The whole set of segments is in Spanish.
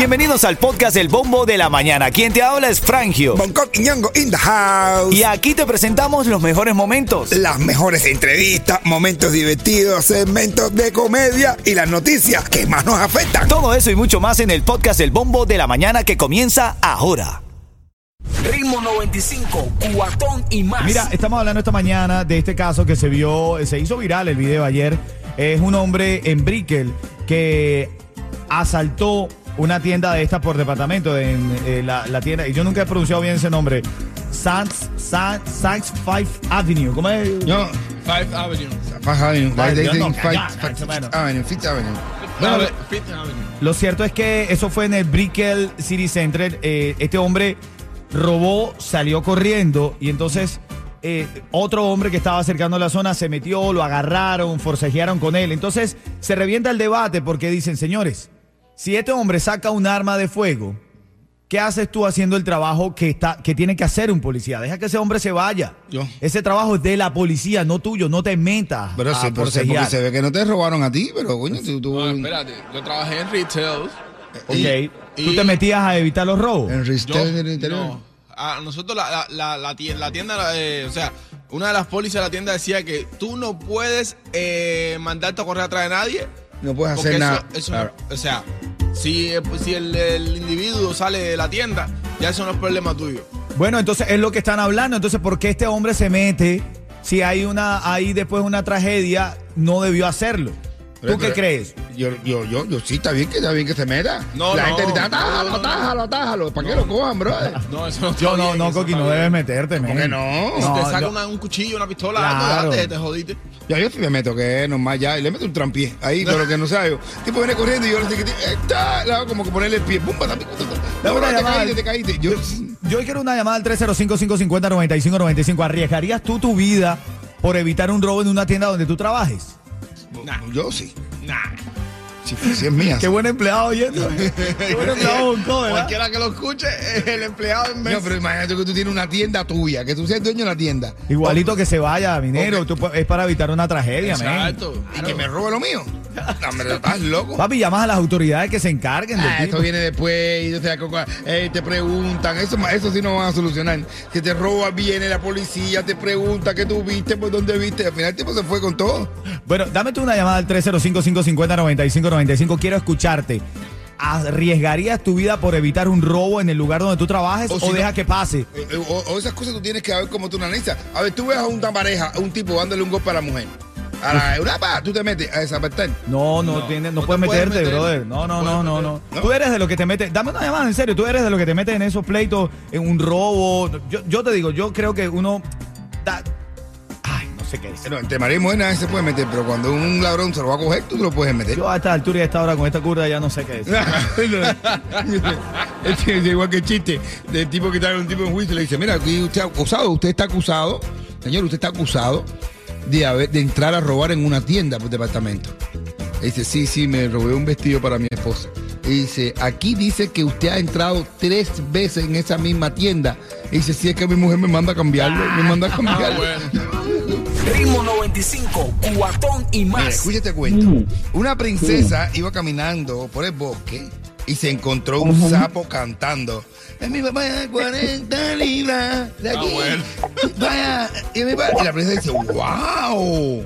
Bienvenidos al podcast El Bombo de la Mañana. Quien te habla es Frangio. Bangkok y Ñongo in the house. Y aquí te presentamos los mejores momentos. Las mejores entrevistas, momentos divertidos, segmentos de comedia y las noticias que más nos afectan. Todo eso y mucho más en el podcast El Bombo de la Mañana que comienza ahora. Ritmo 95, cuatón y más. Mira, estamos hablando esta mañana de este caso que se vio, se hizo viral el video ayer. Es un hombre en Brickell que asaltó una tienda de estas por departamento, en eh, la, la tienda, y yo nunca he pronunciado bien ese nombre. Saks, Saks, Saks Five Avenue, ¿cómo es? No, Five Avenue. Five Avenue. Bueno. Avenue, Fifth Avenue. Bueno, Fifth. Lo cierto es que eso fue en el Brickell City Center. Eh, este hombre robó, salió corriendo y entonces eh, otro hombre que estaba acercando a la zona se metió, lo agarraron, forcejearon con él. Entonces se revienta el debate porque dicen, señores, si este hombre saca un arma de fuego, ¿qué haces tú haciendo el trabajo que, está, que tiene que hacer un policía? Deja que ese hombre se vaya. Yo. Ese trabajo es de la policía, no tuyo, no te metas. Pero sí, forcejear. porque se ve que no te robaron a ti, pero coño, tú, tú- No, espérate, yo trabajé en retail. Ok. Y- ¿Tú te metías a evitar los robos? en Yo, retail del interior. no. A nosotros la, la, la, la tie- la tienda, eh, o sea, una de las pólizas de la tienda decía que tú no puedes eh, mandarte a correr atrás de nadie. No puedes hacer eso- nada. eso Claro. o sea, si, eh, pues, si el, el individuo sale de la tienda, ya eso no es problema tuyo. Bueno, entonces es lo que están hablando. Entonces, ¿por qué este hombre se mete? Si hay una, hay después una tragedia, no debió hacerlo. ¿Tú qué crees? Yo, yo, yo, yo sí, está bien que está bien que se meta. No, La no, gente atájalo, atájalo, atájalo. ¿Para qué lo cojan, brother? No, eso no está Yo no, no, Coqui, no debes meterte, ¿Por qué no? Si No, te saca yo- una- un cuchillo, una pistola, Claro. no, te, te jodiste. Ya yo sí me meto, que es normal ya, y le meto un trampié ahí, pero que no sabe tipo viene corriendo y yo le digo, está, le hago como que ponerle el pie, pum, una te caíste, te caíste. Yo, Yo quiero una llamada al 305-550-9595. ¿Arriesgarías tú tu vida por evitar un robo en una tienda donde tú trabajes? Nah. yo sí. Nah. Si, si es mía. Qué buen empleado oyendo. Qué buen empleado, ¿verdad? Cualquiera que lo escuche, el empleado en vez No, pero imagínate que tú tienes una tienda tuya, que tú seas dueño de la tienda. Igualito que se vaya, minero. Ok. Tú es para evitar una tragedia. Exacto. Y que me robe lo mío. Hombre, estás loco. Papi, llamas a las autoridades que se encarguen del Ah, esto viene después y o sea, co- eh, te preguntan, eso, eso sí no van a solucionar. Que te roba, viene la policía, te pregunta qué tú viste, por dónde viste. Al final el tipo se fue con todo. Bueno, dame tú una llamada al 305-550-9595. Quiero escucharte. ¿Arriesgarías tu vida por evitar un robo en el lugar donde tú trabajes O o, si no- deja que pase? Eh, eh, O, o esas cosas tú tienes que ver cómo tú analizas. A ver, tú ves a una pareja, a un tipo dándole un golpe a la mujer. A la, una pa, tú te metes a desapertar. No, no, No, tiene- no, no puedes te puedes meterte, meter. brother. No, no, No no, no. Tú eres de lo que te metes. Dame una llamada, en serio. Tú eres de lo que te metes en esos pleitos, en un robo. Yo, yo te digo, yo creo que uno. da- Ay, no sé qué decir. No, entre mujer nadie se puede meter, pero cuando un ladrón se lo va a coger, tú te lo puedes meter. Yo a esta altura y a esta hora con esta curva ya no sé qué decir. es igual que el chiste del tipo que está un tipo en juicio y le dice, mira, aquí usted está acusado, usted está acusado, señor, usted está acusado de, haber- de entrar a robar en una tienda por departamento. Y dice, sí, sí, me robé un vestido para mi esposa. Y dice, aquí dice que usted ha entrado tres veces en esa misma tienda. Y dice, sí, es que mi mujer me manda a cambiarlo, me manda a Ah, cambiarlo. Ritmo 95, cuatón y más. escucha este cuento. Una princesa iba caminando por el bosque y se encontró un sapo cantando. Es mi papá de 40 libras de aquí. bueno. Vaya, y, mi papá- y la princesa dice, wow,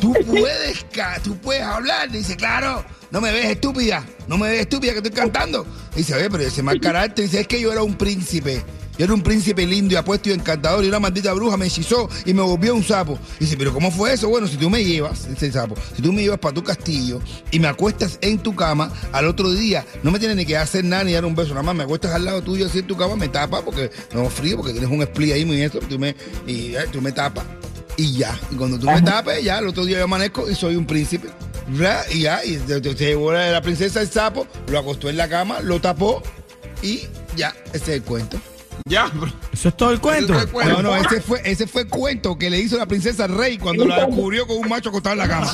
tú puedes, tú puedes hablar. Dice, claro, no me ves estúpida, no me ves estúpida que estoy cantando. Dice, oye, pero ese mal carácter. Dice, es que yo era un príncipe. Yo era un príncipe lindo y apuesto y encantador y una maldita bruja me hechizó y me volvió un sapo. Dice, pero ¿cómo fue eso? Bueno, si tú me llevas, el sapo, si tú me llevas para tu castillo y me acuestas en tu cama, al otro día no me tienes ni que hacer nada ni dar un beso, nada más me acuestas al lado tuyo así en tu cama, me tapas porque no frío, porque tienes un split ahí muy eso, tú me, y eh, tú me tapas y ya. Y cuando tú me tapes, ya, el otro día yo amanezco y soy un príncipe. ¿verdad? Y ya, y se llevó la princesa el sapo, lo acostó en la cama, lo tapó y ya, ese es el cuento. Ya, bro. Eso es todo el cuento. Es No, no, ese fue, ese fue el cuento que le hizo la princesa al rey cuando la descubrió con un macho acostado en la cama.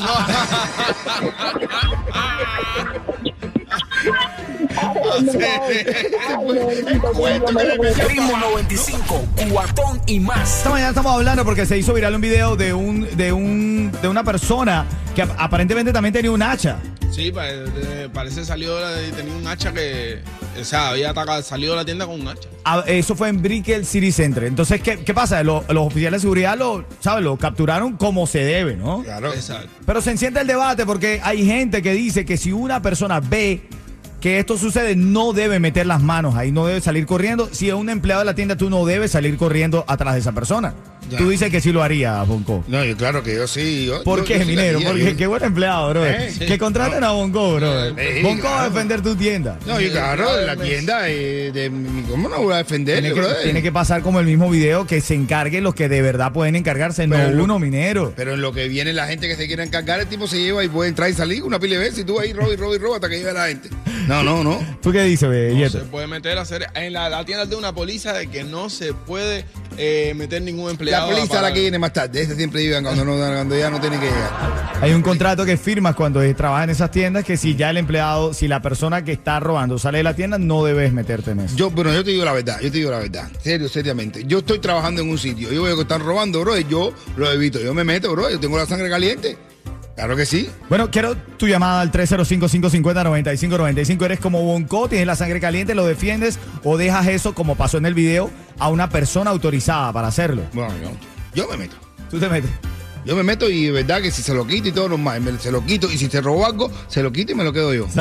Ritmo 95, cuatón y más. Esta mañana estamos hablando porque se hizo viral un video de un de un de una persona que ap- aparentemente también tenía un hacha. Sí, pa- de- parece salió y tenía un hacha que. O sea, había atacado, salido de la tienda con un hacha. Ah, Eso fue en Brickell City Center. Entonces, ¿qué, qué pasa? Lo- los oficiales de seguridad lo, ¿sabes? Lo capturaron como se debe, ¿no? Claro. Exacto. Pero se enciende el debate porque hay gente que dice que si una persona ve que esto sucede, no debe meter las manos ahí, no debe salir corriendo. Si es un empleado de la tienda, tú no debes salir corriendo atrás de esa persona. Ya. Tú dices que sí lo haría, Bonco. No, yo claro que yo sí. yo- ¿Por yo- qué, sí minero? Porque yo- qué buen empleado, bro. Eh, que contraten a Bonco, bro. Sí, Bonco va a defender tu tienda. No, yo claro, la tienda eh, de, ¿Cómo no voy a defender? Tiene que, tiene que pasar como el mismo video que se encarguen los que de verdad pueden encargarse, Pero no lo- uno, minero. Pero en lo que viene la gente que se quiere encargar, el tipo se lleva y puede entrar y salir una pila de veces y tú ahí roba y roba y roba hasta que llegue la gente. No, no, no. ¿Tú qué dices, be, No se puede meter a hacer. En la, la tienda de una póliza de que no se puede eh, meter ningún empleado. Policía para- la que viene más tarde. Este siempre llegan cuando, no, cuando ya no tiene que llegar. Hay un contrato que firmas cuando trabajas en esas tiendas que si ya el empleado, si la persona que está robando sale de la tienda, no debes meterte en eso. Yo, bueno, yo te digo la verdad, yo te digo la verdad, serio, seriamente. Yo estoy trabajando en un sitio, yo veo que están robando, bro, y yo lo evito, yo me meto, bro, yo tengo la sangre caliente. Claro que sí. Bueno, quiero tu llamada al 305-550-9595. Eres como Bonco, tienes la sangre caliente, lo defiendes o dejas eso, como pasó en el video, a una persona autorizada para hacerlo. Bueno, yo, yo me meto. Tú te metes. Yo me meto y de verdad que si se lo quito y todo normal, me- se lo quito y si se robó algo, se lo quito y me lo quedo yo.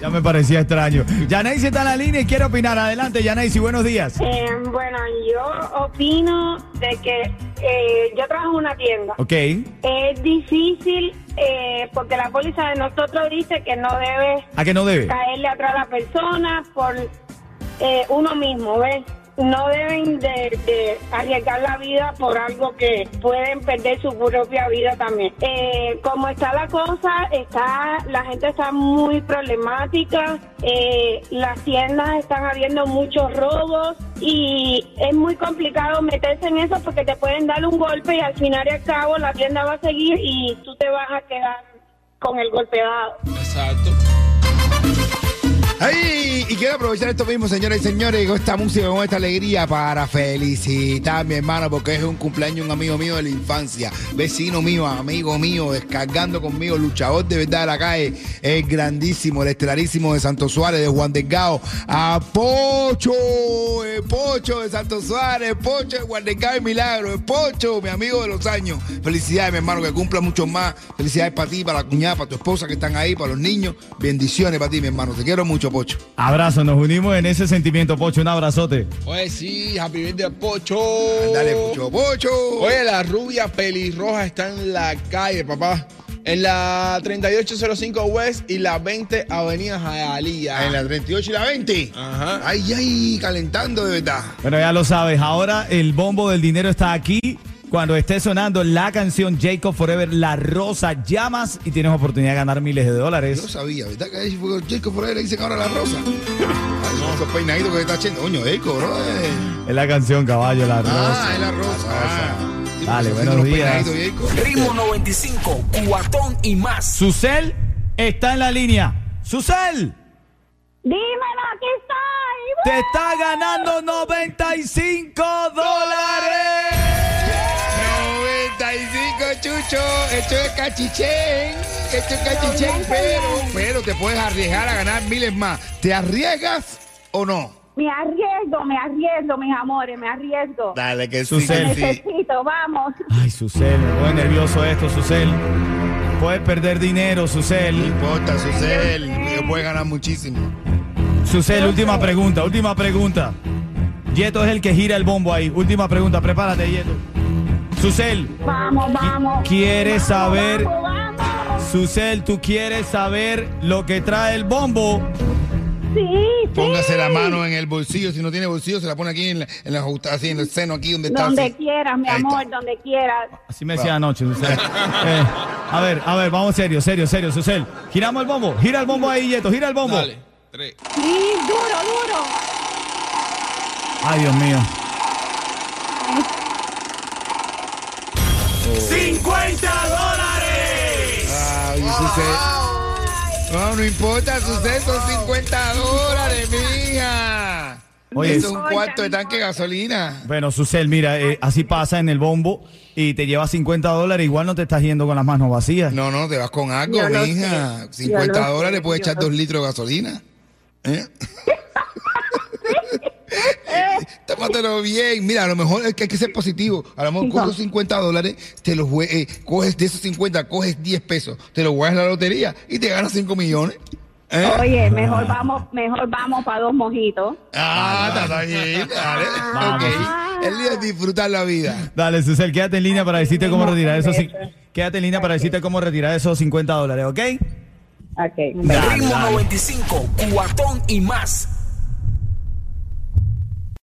Ya me parecía extraño. Yanaisi está en la línea y quiere opinar. Adelante, Yanaisi, buenos días. Eh, bueno, yo opino de que eh, yo trabajo en una tienda. Ok. Es difícil eh, porque la póliza de nosotros dice que no debe ¿A qué no debe? caerle atrás a la persona por eh, uno mismo, ¿ves? No deben de, de arriesgar la vida por algo que pueden perder su propia vida también. Eh, como está la cosa, está la gente está muy problemática, eh, las tiendas están habiendo muchos robos y es muy complicado meterse en eso porque te pueden dar un golpe y al final y al cabo la tienda va a seguir y tú te vas a quedar con el golpe dado. Exacto. Ay, y quiero aprovechar esto mismo, señores y señores, con esta música, con esta alegría para felicitar a mi hermano, porque es un cumpleaños un amigo mío de la infancia, vecino mío, amigo mío, descargando conmigo, luchador de verdad de la calle, el grandísimo, el estelarísimo de Santo Suárez, de Juan Delgado, a Pocho, el Pocho de Santo Suárez, Pocho de Juan Delgado y Milagro, el Pocho, mi amigo de los años. Felicidades, mi hermano, que cumpla mucho más. Felicidades para ti, para la cuñada, para tu esposa que están ahí, para los niños. Bendiciones para ti, mi hermano. Te quiero mucho, Pocho. Abrazo, nos unimos en ese sentimiento, Pocho. Un abrazote. Pues sí, happy birthday Pocho. Dale, Pocho, Pocho. Oye, la rubia pelirroja está en la calle, papá. En la 3805 West y la 20 Avenida Hialeah. En la 38 y la 20. Ajá. Ay, ay, calentando de verdad. Bueno, ya lo sabes, ahora el bombo del dinero está aquí. Cuando esté sonando la canción Jacob Forever, La Rosa, llamas y tienes oportunidad de ganar miles de Yo dólares. sabía, ¿verdad? Que ahí fue Jacob ahí le dicen ahora la rosa. Ay, no, esos peinaditos que está haciendo. Coño, Jacob, bro. Es la canción, caballo, La Ah, Rosa. es la rosa. Ah. Sí, Dale, buenos días. Ritmo 95, cuatón y más. Susel está en la línea. Susel, Dímelo, aquí estoy. te está ganando 95 dólares. Esto es cachichén. Esto es cachichén, pero, pero te puedes arriesgar a ganar miles más. ¿Te arriesgas o no? Me arriesgo, me arriesgo, mis amores, me arriesgo. Dale, que sí, que Necesito, vamos. Ay, Susel, me pone nervioso esto, Susel. Puedes perder dinero, No Susel. importa, Susel. Puedes ganar muchísimo. Susel, última pregunta, última pregunta. Yeto es el que gira el bombo ahí. Última pregunta, prepárate, Yeto. Susel, Vamos, vamos. ¿Quieres Vamos, saber? Vamos, vamos. Susel, ¿tú quieres saber lo que trae el bombo? Sí, sí. Póngase la mano en el bolsillo. Si no tiene bolsillo, se la pone aquí en, la, en, la así, en el seno, aquí donde está. Donde así. quieras, mi Ahí está. amor, donde quieras. Así me decía anoche, Susel. Eh, a ver, a ver, vamos serio, serio, serio, Susel. Giramos el bombo, gira el bombo ahí, Yeto, gira el bombo. Dale. Tres. Sí, duro, duro. Ay, Dios mío. Susel. No, no importa, Susel, son 50 dólares, mija. Oye, Eso es un cuarto de tanque de gasolina. Bueno, Susel, mira, eh, así pasa en el bombo y te lleva 50 dólares, igual no te estás yendo con las manos vacías. No, no, te vas con algo, mija. sé, 50 yo lo dólares puedes echar dos litros de gasolina. ¿Eh? Tómatelo bien. Mira, a lo mejor es que hay que ser positivo. A lo mejor no. esos 50 dólares, te los eh, coges de esos 50, coges 10 pesos, te los juegas en la lotería y te ganas 5 millones. ¿Eh? Oye, mejor vamos, mejor vamos para dos mojitos. Ah, está bien, dale. Vamos. Ok. El día es disfrutar la vida. Dale, Susel, quédate en línea para decirte cómo retirar esos... Quédate en línea para decirte cómo retirar esos 50 dólares, ¿ok? Ok. Ritmo 95, cuatón y más.